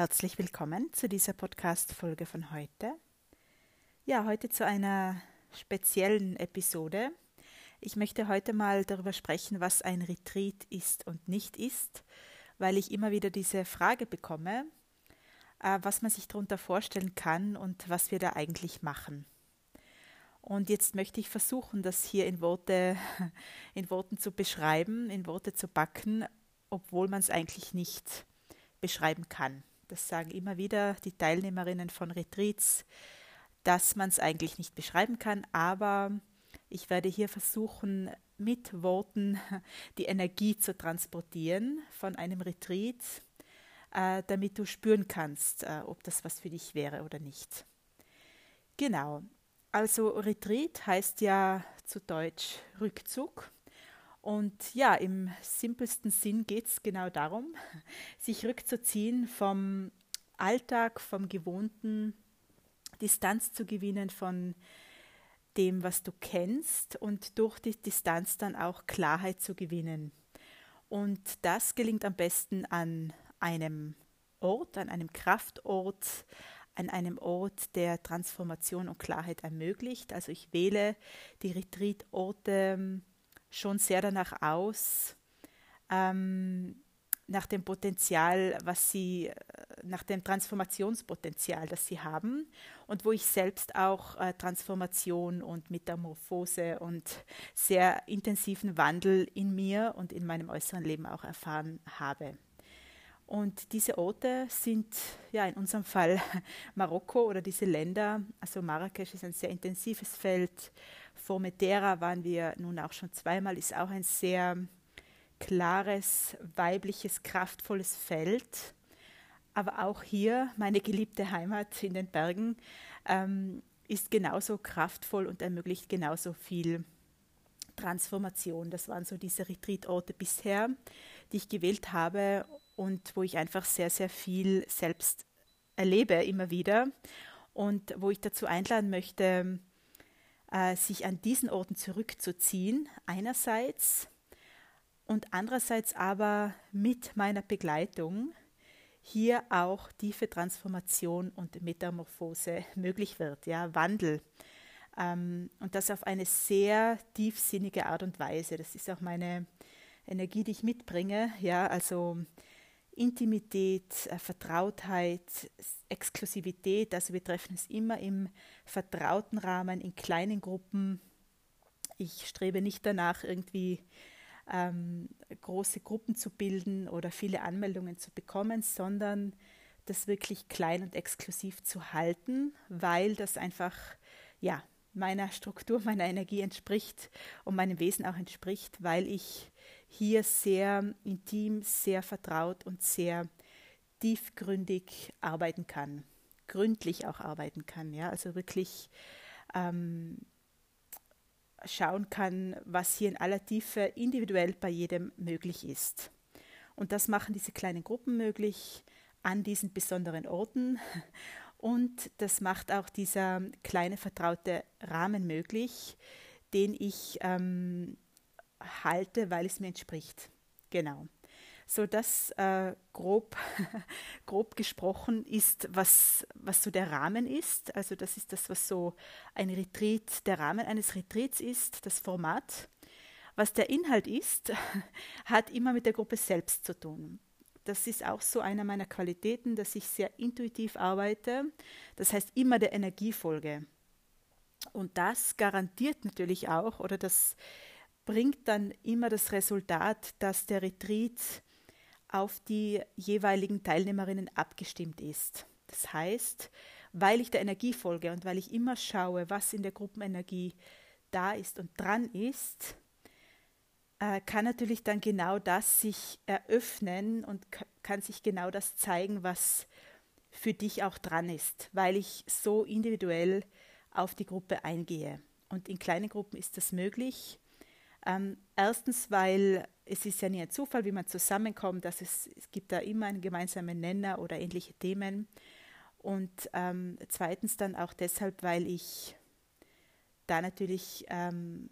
Herzlich willkommen zu dieser Podcast-Folge von heute. Ja, heute zu einer speziellen Episode. Ich möchte heute mal darüber sprechen, was ein Retreat ist und nicht ist, weil ich immer wieder diese Frage bekomme, äh, was man sich darunter vorstellen kann und was wir da eigentlich machen. Und jetzt möchte ich versuchen, das hier in, Worte, in Worten zu beschreiben, in Worte zu backen, obwohl man es eigentlich nicht beschreiben kann. Das sagen immer wieder die Teilnehmerinnen von Retreats, dass man es eigentlich nicht beschreiben kann, aber ich werde hier versuchen, mit Worten die Energie zu transportieren von einem Retreat, äh, damit du spüren kannst, äh, ob das was für dich wäre oder nicht. Genau, also Retreat heißt ja zu Deutsch Rückzug. Und ja, im simpelsten Sinn geht es genau darum, sich rückzuziehen vom Alltag, vom Gewohnten, Distanz zu gewinnen von dem, was du kennst und durch die Distanz dann auch Klarheit zu gewinnen. Und das gelingt am besten an einem Ort, an einem Kraftort, an einem Ort, der Transformation und Klarheit ermöglicht. Also ich wähle die Retreat-Orte schon sehr danach aus, ähm, nach dem Potenzial, was sie, äh, nach dem Transformationspotenzial, das sie haben und wo ich selbst auch äh, Transformation und Metamorphose und sehr intensiven Wandel in mir und in meinem äußeren Leben auch erfahren habe. Und diese Orte sind ja in unserem Fall Marokko oder diese Länder. Also Marrakesch ist ein sehr intensives Feld. Formentera waren wir nun auch schon zweimal, ist auch ein sehr klares, weibliches, kraftvolles Feld. Aber auch hier, meine geliebte Heimat in den Bergen, ähm, ist genauso kraftvoll und ermöglicht genauso viel Transformation. Das waren so diese Retreat-Orte bisher, die ich gewählt habe und wo ich einfach sehr, sehr viel selbst erlebe immer wieder und wo ich dazu einladen möchte, äh, sich an diesen Orten zurückzuziehen, einerseits und andererseits aber mit meiner Begleitung hier auch tiefe Transformation und Metamorphose möglich wird, ja, Wandel. Ähm, und das auf eine sehr tiefsinnige Art und Weise. Das ist auch meine Energie, die ich mitbringe, ja, also Intimität, äh, Vertrautheit, Exklusivität. Also wir treffen es immer im vertrauten Rahmen, in kleinen Gruppen. Ich strebe nicht danach, irgendwie ähm, große Gruppen zu bilden oder viele Anmeldungen zu bekommen, sondern das wirklich klein und exklusiv zu halten, weil das einfach ja meiner Struktur, meiner Energie entspricht und meinem Wesen auch entspricht, weil ich hier sehr intim, sehr vertraut und sehr tiefgründig arbeiten kann, gründlich auch arbeiten kann, ja, also wirklich ähm, schauen kann, was hier in aller Tiefe individuell bei jedem möglich ist. Und das machen diese kleinen Gruppen möglich an diesen besonderen Orten. Und das macht auch dieser kleine vertraute Rahmen möglich, den ich ähm, halte, weil es mir entspricht. Genau. So, das äh, grob, grob gesprochen ist, was, was so der Rahmen ist. Also das ist das, was so ein Retreat, der Rahmen eines Retreats ist, das Format. Was der Inhalt ist, hat immer mit der Gruppe selbst zu tun. Das ist auch so einer meiner Qualitäten, dass ich sehr intuitiv arbeite. Das heißt immer der Energiefolge. Und das garantiert natürlich auch, oder das bringt dann immer das Resultat, dass der Retreat auf die jeweiligen Teilnehmerinnen abgestimmt ist. Das heißt, weil ich der Energie folge und weil ich immer schaue, was in der Gruppenenergie da ist und dran ist, äh, kann natürlich dann genau das sich eröffnen und kann sich genau das zeigen, was für dich auch dran ist, weil ich so individuell auf die Gruppe eingehe. Und in kleinen Gruppen ist das möglich. Ähm, erstens, weil es ist ja nie ein Zufall, wie man zusammenkommt, dass es, es gibt da immer einen gemeinsamen Nenner oder ähnliche Themen. Und ähm, zweitens dann auch deshalb, weil ich da natürlich ähm,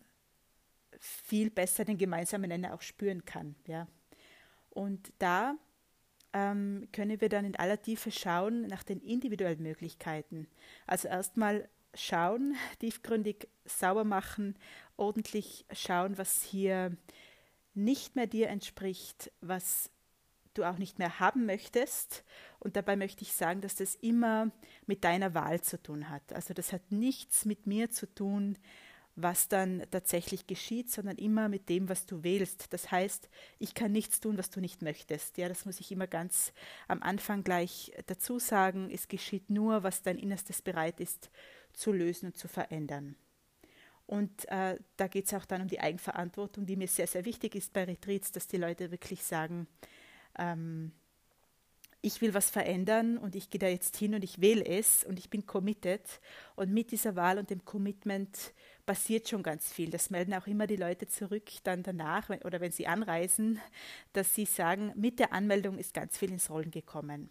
viel besser den gemeinsamen Nenner auch spüren kann. Ja. Und da ähm, können wir dann in aller Tiefe schauen nach den individuellen Möglichkeiten. Also erstmal schauen, tiefgründig sauber machen, ordentlich schauen, was hier nicht mehr dir entspricht, was du auch nicht mehr haben möchtest. Und dabei möchte ich sagen, dass das immer mit deiner Wahl zu tun hat. Also das hat nichts mit mir zu tun, was dann tatsächlich geschieht, sondern immer mit dem, was du wählst. Das heißt, ich kann nichts tun, was du nicht möchtest. Ja, das muss ich immer ganz am Anfang gleich dazu sagen. Es geschieht nur, was dein Innerstes bereit ist zu lösen und zu verändern. Und äh, da geht es auch dann um die Eigenverantwortung, die mir sehr, sehr wichtig ist bei Retreats, dass die Leute wirklich sagen, ähm, ich will was verändern und ich gehe da jetzt hin und ich wähle es und ich bin committed. Und mit dieser Wahl und dem Commitment passiert schon ganz viel. Das melden auch immer die Leute zurück dann danach wenn, oder wenn sie anreisen, dass sie sagen, mit der Anmeldung ist ganz viel ins Rollen gekommen,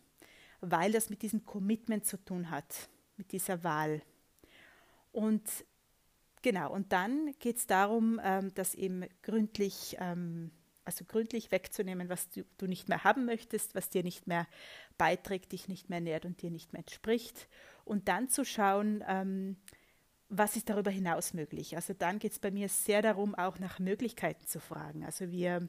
weil das mit diesem Commitment zu tun hat, mit dieser Wahl. Und genau, und dann geht es darum, ähm, das eben gründlich ähm, also gründlich wegzunehmen, was du, du, nicht mehr haben möchtest, was dir nicht mehr beiträgt, dich nicht mehr nährt und dir nicht mehr entspricht. Und dann zu schauen, ähm, was ist darüber hinaus möglich. Also dann geht es bei mir sehr darum, auch nach Möglichkeiten zu fragen. Also wir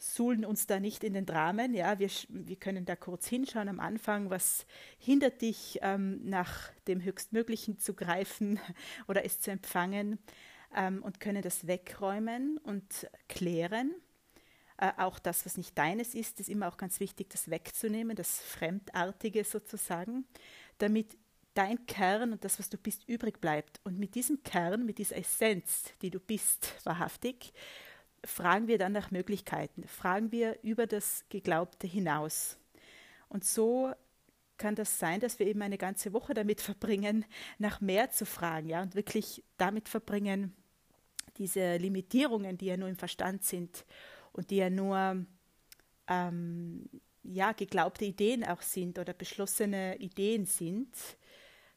suhlen uns da nicht in den Dramen, ja, wir, wir können da kurz hinschauen am Anfang, was hindert dich, ähm, nach dem Höchstmöglichen zu greifen oder es zu empfangen ähm, und können das wegräumen und klären äh, auch das, was nicht deines ist, ist immer auch ganz wichtig, das wegzunehmen, das Fremdartige sozusagen, damit dein Kern und das, was du bist, übrig bleibt. Und mit diesem Kern, mit dieser Essenz, die du bist, wahrhaftig, fragen wir dann nach Möglichkeiten, fragen wir über das Geglaubte hinaus. Und so kann das sein, dass wir eben eine ganze Woche damit verbringen, nach mehr zu fragen, ja, und wirklich damit verbringen, diese Limitierungen, die ja nur im Verstand sind, und die ja nur ähm, ja, geglaubte Ideen auch sind oder beschlossene Ideen sind,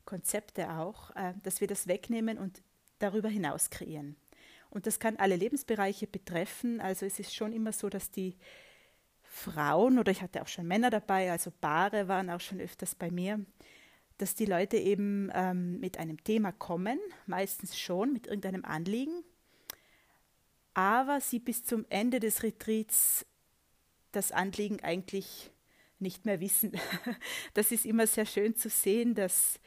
Konzepte auch, äh, dass wir das wegnehmen und darüber hinaus kreieren. Und das kann alle Lebensbereiche betreffen. Also es ist schon immer so, dass die Frauen oder ich hatte auch schon Männer dabei, also Paare waren auch schon öfters bei mir, dass die Leute eben ähm, mit einem Thema kommen, meistens schon mit irgendeinem Anliegen aber sie bis zum Ende des Retreats das Anliegen eigentlich nicht mehr wissen. Das ist immer sehr schön zu sehen, dass,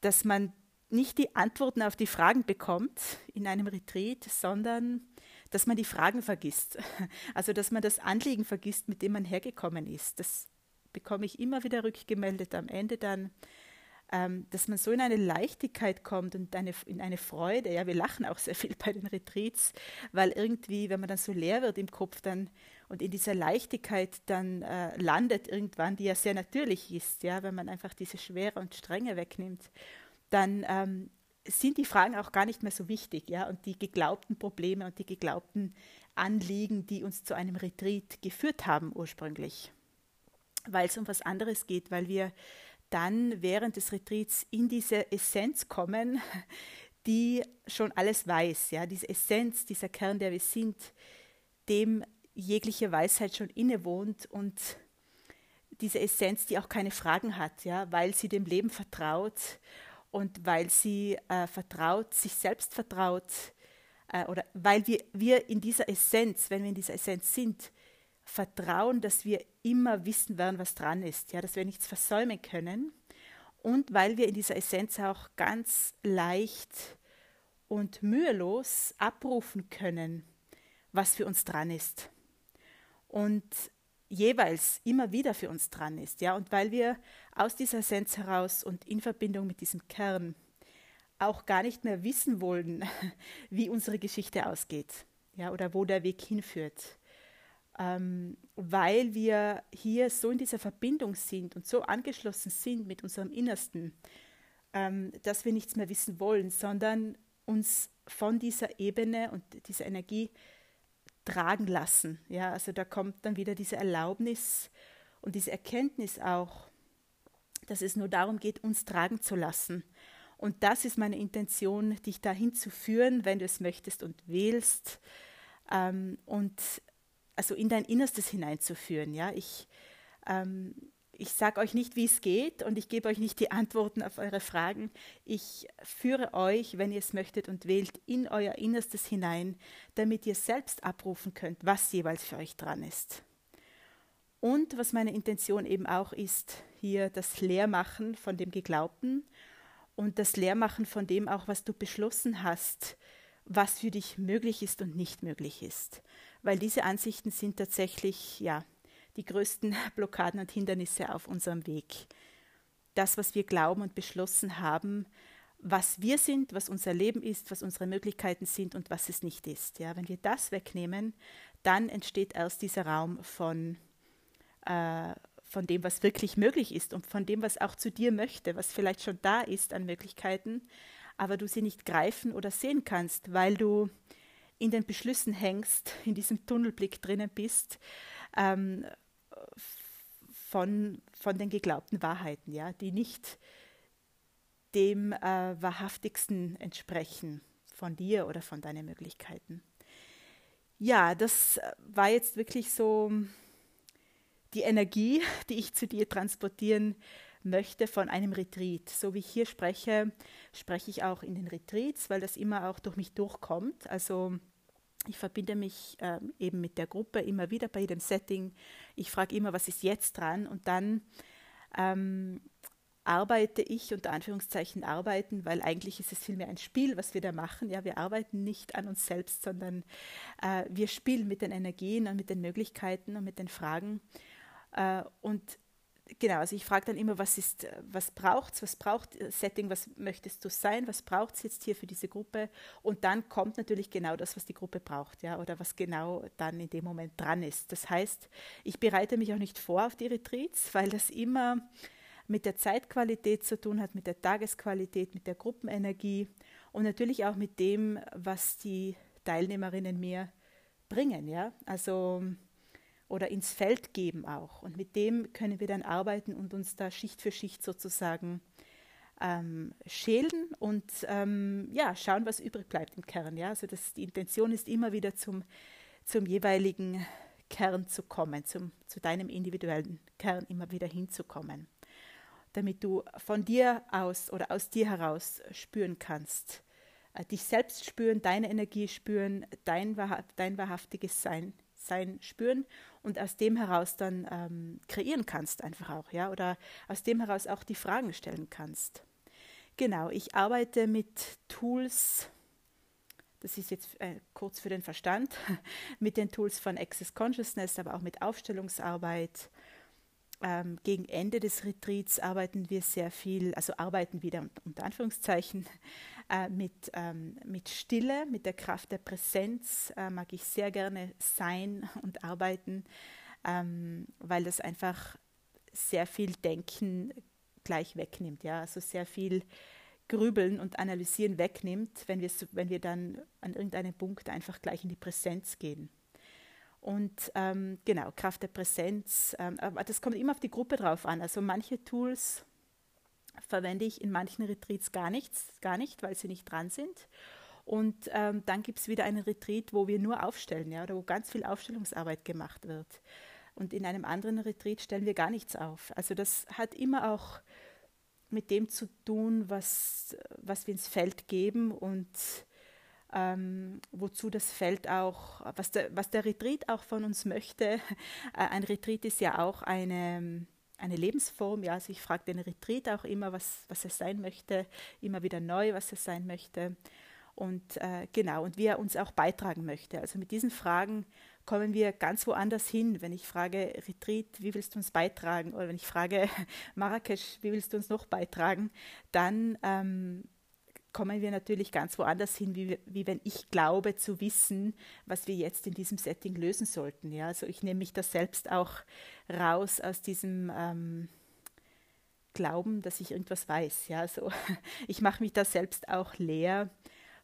dass man nicht die Antworten auf die Fragen bekommt in einem Retreat, sondern dass man die Fragen vergisst. Also dass man das Anliegen vergisst, mit dem man hergekommen ist. Das bekomme ich immer wieder rückgemeldet am Ende dann ähm, dass man so in eine Leichtigkeit kommt und eine, in eine Freude. Ja, wir lachen auch sehr viel bei den Retreats, weil irgendwie, wenn man dann so leer wird im Kopf dann und in dieser Leichtigkeit dann äh, landet irgendwann, die ja sehr natürlich ist, ja, wenn man einfach diese Schwere und Strenge wegnimmt, dann ähm, sind die Fragen auch gar nicht mehr so wichtig, ja, und die geglaubten Probleme und die geglaubten Anliegen, die uns zu einem Retreat geführt haben ursprünglich, weil es um was anderes geht, weil wir dann während des Retreats in diese Essenz kommen, die schon alles weiß, ja, diese Essenz, dieser Kern, der wir sind, dem jegliche Weisheit schon innewohnt und diese Essenz, die auch keine Fragen hat, ja, weil sie dem Leben vertraut und weil sie äh, vertraut, sich selbst vertraut, äh, oder weil wir, wir in dieser Essenz, wenn wir in dieser Essenz sind, vertrauen, dass wir immer wissen werden, was dran ist, ja, dass wir nichts versäumen können. Und weil wir in dieser Essenz auch ganz leicht und mühelos abrufen können, was für uns dran ist. Und jeweils immer wieder für uns dran ist, ja, und weil wir aus dieser Essenz heraus und in Verbindung mit diesem Kern auch gar nicht mehr wissen wollen, wie unsere Geschichte ausgeht, ja, oder wo der Weg hinführt. Ähm, weil wir hier so in dieser Verbindung sind und so angeschlossen sind mit unserem Innersten, ähm, dass wir nichts mehr wissen wollen, sondern uns von dieser Ebene und dieser Energie tragen lassen. Ja, also da kommt dann wieder diese Erlaubnis und diese Erkenntnis auch, dass es nur darum geht, uns tragen zu lassen. Und das ist meine Intention, dich dahin zu führen, wenn du es möchtest und wählst. Ähm, und also in dein Innerstes hineinzuführen. Ja, ich Ähm, ich sage euch nicht, wie es geht und ich gebe euch nicht die Antworten auf eure Fragen. Ich führe euch, wenn ihr es möchtet und wählt, in euer Innerstes hinein, damit ihr selbst abrufen könnt, was jeweils für euch dran ist. Und was meine Intention eben auch ist, hier das Leermachen von dem Geglaubten und das Leermachen von dem auch, was du beschlossen hast, was für dich möglich ist und nicht möglich ist. Weil diese Ansichten sind tatsächlich, ja, die größten Blockaden und Hindernisse auf unserem Weg. Das, was wir glauben und beschlossen haben, was wir sind, was unser Leben ist, was unsere Möglichkeiten sind und was es nicht ist. Ja, wenn wir das wegnehmen, dann entsteht erst dieser Raum von, äh, von dem, was wirklich möglich ist und von dem, was auch zu dir möchte, was vielleicht schon da ist an Möglichkeiten, aber du sie nicht greifen oder sehen kannst, weil du in den Beschlüssen hängst, in diesem Tunnelblick drinnen bist, ähm, von, von den geglaubten Wahrheiten, ja, die nicht dem äh, wahrhaftigsten entsprechen von dir oder von deinen Möglichkeiten. Ja, das war jetzt wirklich so die Energie, die ich zu dir transportieren möchte von einem Retreat. So wie ich hier spreche, spreche ich auch in den Retreats, weil das immer auch durch mich durchkommt. Also ich verbinde mich ähm, eben mit der Gruppe immer wieder bei jedem Setting. Ich frage immer, was ist jetzt dran? Und dann ähm, arbeite ich, unter Anführungszeichen arbeiten, weil eigentlich ist es vielmehr ein Spiel, was wir da machen. Ja, wir arbeiten nicht an uns selbst, sondern äh, wir spielen mit den Energien und mit den Möglichkeiten und mit den Fragen. Äh, und genau, also ich frage dann immer, was ist, was braucht's, was braucht Setting, was möchtest du sein, was braucht es jetzt hier für diese Gruppe? Und dann kommt natürlich genau das, was die Gruppe braucht, ja, oder was genau dann in dem Moment dran ist. Das heißt, ich bereite mich auch nicht vor auf die Retreats, weil das immer mit der Zeitqualität zu tun hat, mit der Tagesqualität, mit der Gruppenenergie und natürlich auch mit dem, was die Teilnehmerinnen mir bringen, ja. Also oder ins Feld geben auch. Und mit dem können wir dann arbeiten und uns da Schicht für Schicht sozusagen ähm, schälen und ähm, ja, schauen, was übrig bleibt im Kern. Ja? Also das, die Intention ist immer wieder zum, zum jeweiligen Kern zu kommen, zum, zu deinem individuellen Kern immer wieder hinzukommen, damit du von dir aus oder aus dir heraus spüren kannst, äh, dich selbst spüren, deine Energie spüren, dein, dein wahrhaftiges Sein, Sein spüren und aus dem heraus dann ähm, kreieren kannst einfach auch, ja, oder aus dem heraus auch die Fragen stellen kannst. Genau, ich arbeite mit Tools, das ist jetzt äh, kurz für den Verstand, mit den Tools von Access Consciousness, aber auch mit Aufstellungsarbeit. Ähm, gegen Ende des Retreats arbeiten wir sehr viel, also arbeiten wieder unter Anführungszeichen äh, mit, ähm, mit Stille, mit der Kraft der Präsenz äh, mag ich sehr gerne sein und arbeiten, ähm, weil das einfach sehr viel Denken gleich wegnimmt, ja, also sehr viel Grübeln und Analysieren wegnimmt, wenn wir, wenn wir dann an irgendeinem Punkt einfach gleich in die Präsenz gehen. Und ähm, genau, Kraft der Präsenz, ähm, aber das kommt immer auf die Gruppe drauf an. Also manche Tools verwende ich in manchen Retreats gar nichts, gar nicht, weil sie nicht dran sind. Und ähm, dann gibt es wieder einen Retreat, wo wir nur aufstellen, ja, oder wo ganz viel Aufstellungsarbeit gemacht wird. Und in einem anderen Retreat stellen wir gar nichts auf. Also das hat immer auch mit dem zu tun, was, was wir ins Feld geben und ähm, wozu das Feld auch, was der, was der Retreat auch von uns möchte. Ein Retreat ist ja auch eine, eine Lebensform. Ja, also ich frage den Retreat auch immer, was, was er sein möchte, immer wieder neu, was er sein möchte. Und äh, genau, und wie er uns auch beitragen möchte. Also mit diesen Fragen kommen wir ganz woanders hin. Wenn ich frage, Retreat, wie willst du uns beitragen? Oder wenn ich frage, Marrakesch, wie willst du uns noch beitragen? Dann ähm, kommen wir natürlich ganz woanders hin, wie, wie wenn ich glaube zu wissen, was wir jetzt in diesem Setting lösen sollten. Ja, also ich nehme mich da selbst auch raus aus diesem ähm, Glauben, dass ich irgendwas weiß. Ja, also ich mache mich da selbst auch leer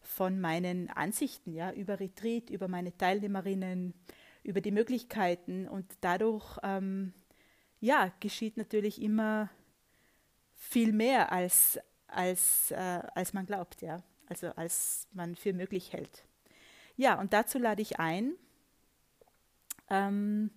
von meinen Ansichten, ja, über Retreat, über meine Teilnehmerinnen, über die Möglichkeiten und dadurch, ähm, ja, geschieht natürlich immer viel mehr als als, äh, als man glaubt, ja. Also als man für möglich hält. Ja, und dazu lade ich ein. Ähm,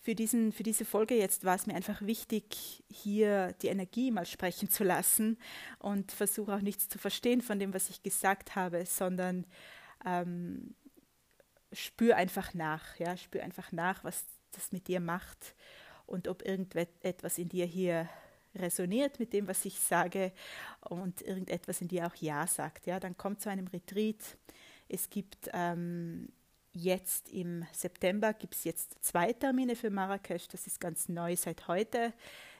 für, diesen, für diese Folge jetzt war es mir einfach wichtig, hier die Energie mal sprechen zu lassen und versuche auch nichts zu verstehen von dem, was ich gesagt habe, sondern ähm, spür einfach nach, ja, spür einfach nach, was das mit dir macht und ob irgendetwas in dir hier resoniert mit dem, was ich sage und irgendetwas in dir auch Ja sagt. Ja, dann kommt zu einem Retreat. Es gibt ähm, jetzt im September gibt es jetzt zwei Termine für Marrakesch. Das ist ganz neu seit heute.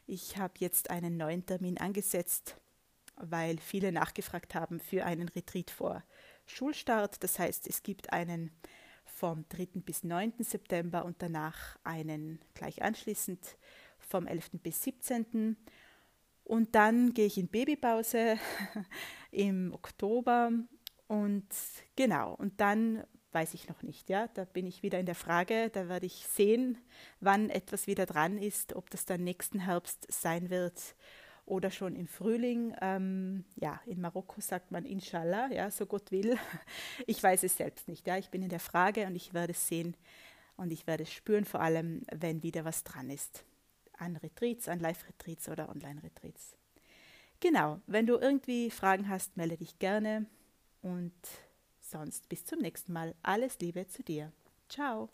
Ich habe jetzt einen neuen Termin angesetzt, weil viele nachgefragt haben für einen Retreat vor Schulstart. Das heißt, es gibt einen vom 3. bis 9. September und danach einen gleich anschließend vom 11. bis 17. Und dann gehe ich in Babypause im Oktober und genau, und dann weiß ich noch nicht. Ja, da bin ich wieder in der Frage. Da werde ich sehen, wann etwas wieder dran ist, ob das dann nächsten Herbst sein wird oder schon im Frühling. Ähm, ja, in Marokko sagt man Inshallah, ja, so Gott will. Ich weiß es selbst nicht. Ja, ich bin in der Frage und ich werde es sehen und ich werde es spüren, vor allem, wenn wieder was dran ist. An Retreats, an Live-Retreats oder Online-Retreats. Genau, wenn du irgendwie Fragen hast, melde dich gerne und Sonst bis zum nächsten Mal. Alles Liebe zu dir. Ciao.